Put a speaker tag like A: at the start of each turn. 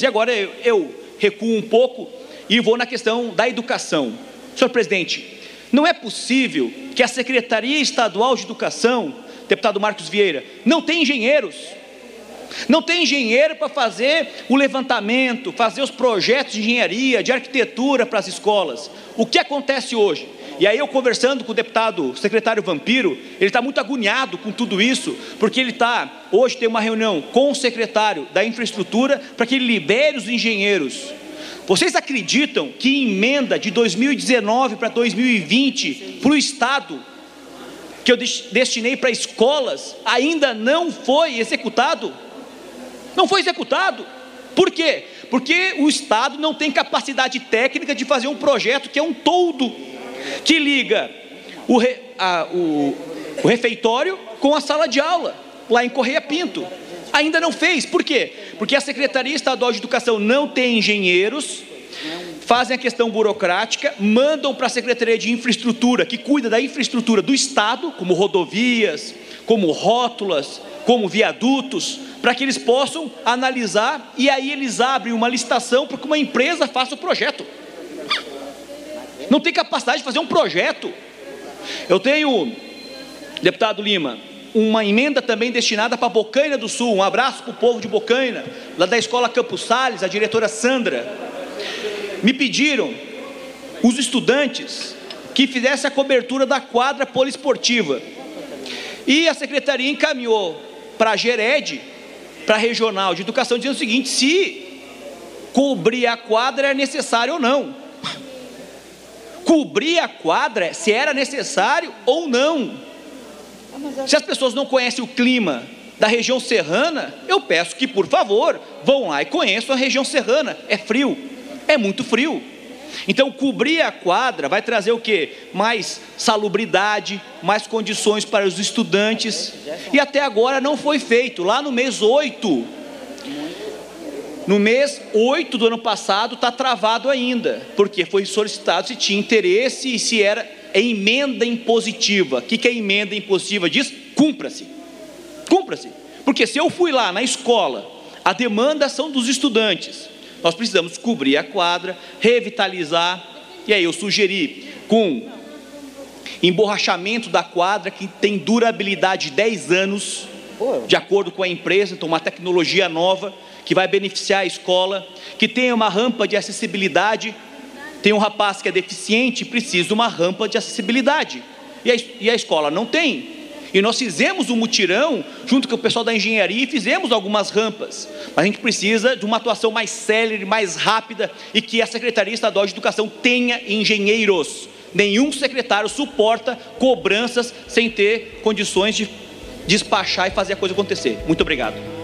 A: E agora eu, eu recuo um pouco e vou na questão da educação. Senhor presidente, não é possível que a Secretaria Estadual de Educação, deputado Marcos Vieira, não tenha engenheiros. Não tem engenheiro para fazer o levantamento, fazer os projetos de engenharia, de arquitetura para as escolas. O que acontece hoje? E aí eu conversando com o deputado secretário Vampiro, ele está muito agoniado com tudo isso, porque ele está, hoje tem uma reunião com o secretário da infraestrutura para que ele libere os engenheiros. Vocês acreditam que emenda de 2019 para 2020 para o Estado, que eu destinei para escolas, ainda não foi executado? Não foi executado. Por quê? Porque o Estado não tem capacidade técnica de fazer um projeto que é um todo, que liga o, re, a, o, o refeitório com a sala de aula, lá em Correia Pinto. Ainda não fez, por quê? Porque a Secretaria Estadual de Educação não tem engenheiros, fazem a questão burocrática, mandam para a Secretaria de Infraestrutura, que cuida da infraestrutura do Estado, como rodovias, como rótulas, como viadutos, para que eles possam analisar e aí eles abrem uma licitação para que uma empresa faça o projeto. Não tem capacidade de fazer um projeto. Eu tenho, deputado Lima, uma emenda também destinada para Bocaina do Sul. Um abraço para o povo de Bocaina, lá da escola Campos Sales, a diretora Sandra. Me pediram os estudantes que fizessem a cobertura da quadra poliesportiva. E a secretaria encaminhou para a Gered para a regional de educação dizendo o seguinte: se cobrir a quadra é necessário ou não. Cobrir a quadra se era necessário ou não. Se as pessoas não conhecem o clima da região serrana, eu peço que, por favor, vão lá e conheçam a região serrana. É frio, é muito frio. Então, cobrir a quadra vai trazer o que? Mais salubridade, mais condições para os estudantes. E até agora não foi feito. Lá no mês 8, no mês 8 do ano passado, está travado ainda, porque foi solicitado se tinha interesse e se era emenda impositiva. O que, que é emenda impositiva? Diz: cumpra-se. Cumpra-se. Porque se eu fui lá na escola, a demanda são dos estudantes. Nós precisamos cobrir a quadra, revitalizar. E aí eu sugeri com emborrachamento da quadra que tem durabilidade de 10 anos, de acordo com a empresa, então uma tecnologia nova que vai beneficiar a escola, que tenha uma rampa de acessibilidade. Tem um rapaz que é deficiente, precisa de uma rampa de acessibilidade. E a, e a escola não tem. E nós fizemos um mutirão junto com o pessoal da engenharia e fizemos algumas rampas. Mas a gente precisa de uma atuação mais célere, mais rápida e que a Secretaria Estadual de Educação tenha engenheiros. Nenhum secretário suporta cobranças sem ter condições de despachar e fazer a coisa acontecer. Muito obrigado.